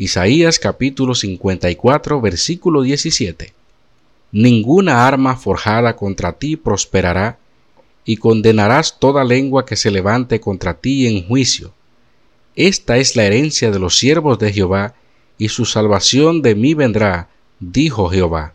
Isaías capítulo 54 versículo 17. Ninguna arma forjada contra ti prosperará, y condenarás toda lengua que se levante contra ti en juicio. Esta es la herencia de los siervos de Jehová, y su salvación de mí vendrá, dijo Jehová.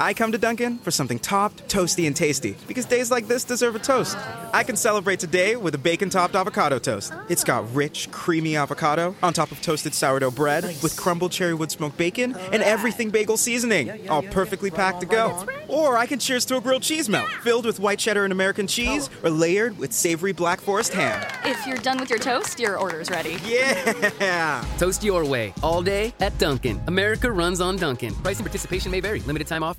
I come to Dunkin' for something topped, toasty, and tasty because days like this deserve a toast. I can celebrate today with a bacon topped avocado toast. It's got rich, creamy avocado on top of toasted sourdough bread with crumbled cherry wood smoked bacon and everything bagel seasoning, all perfectly packed to go. Or I can cheers to a grilled cheese melt filled with white cheddar and American cheese or layered with savory black forest ham. If you're done with your toast, your order's ready. Yeah! Toast your way all day at Dunkin'. America runs on Dunkin'. Price and participation may vary. Limited time offer.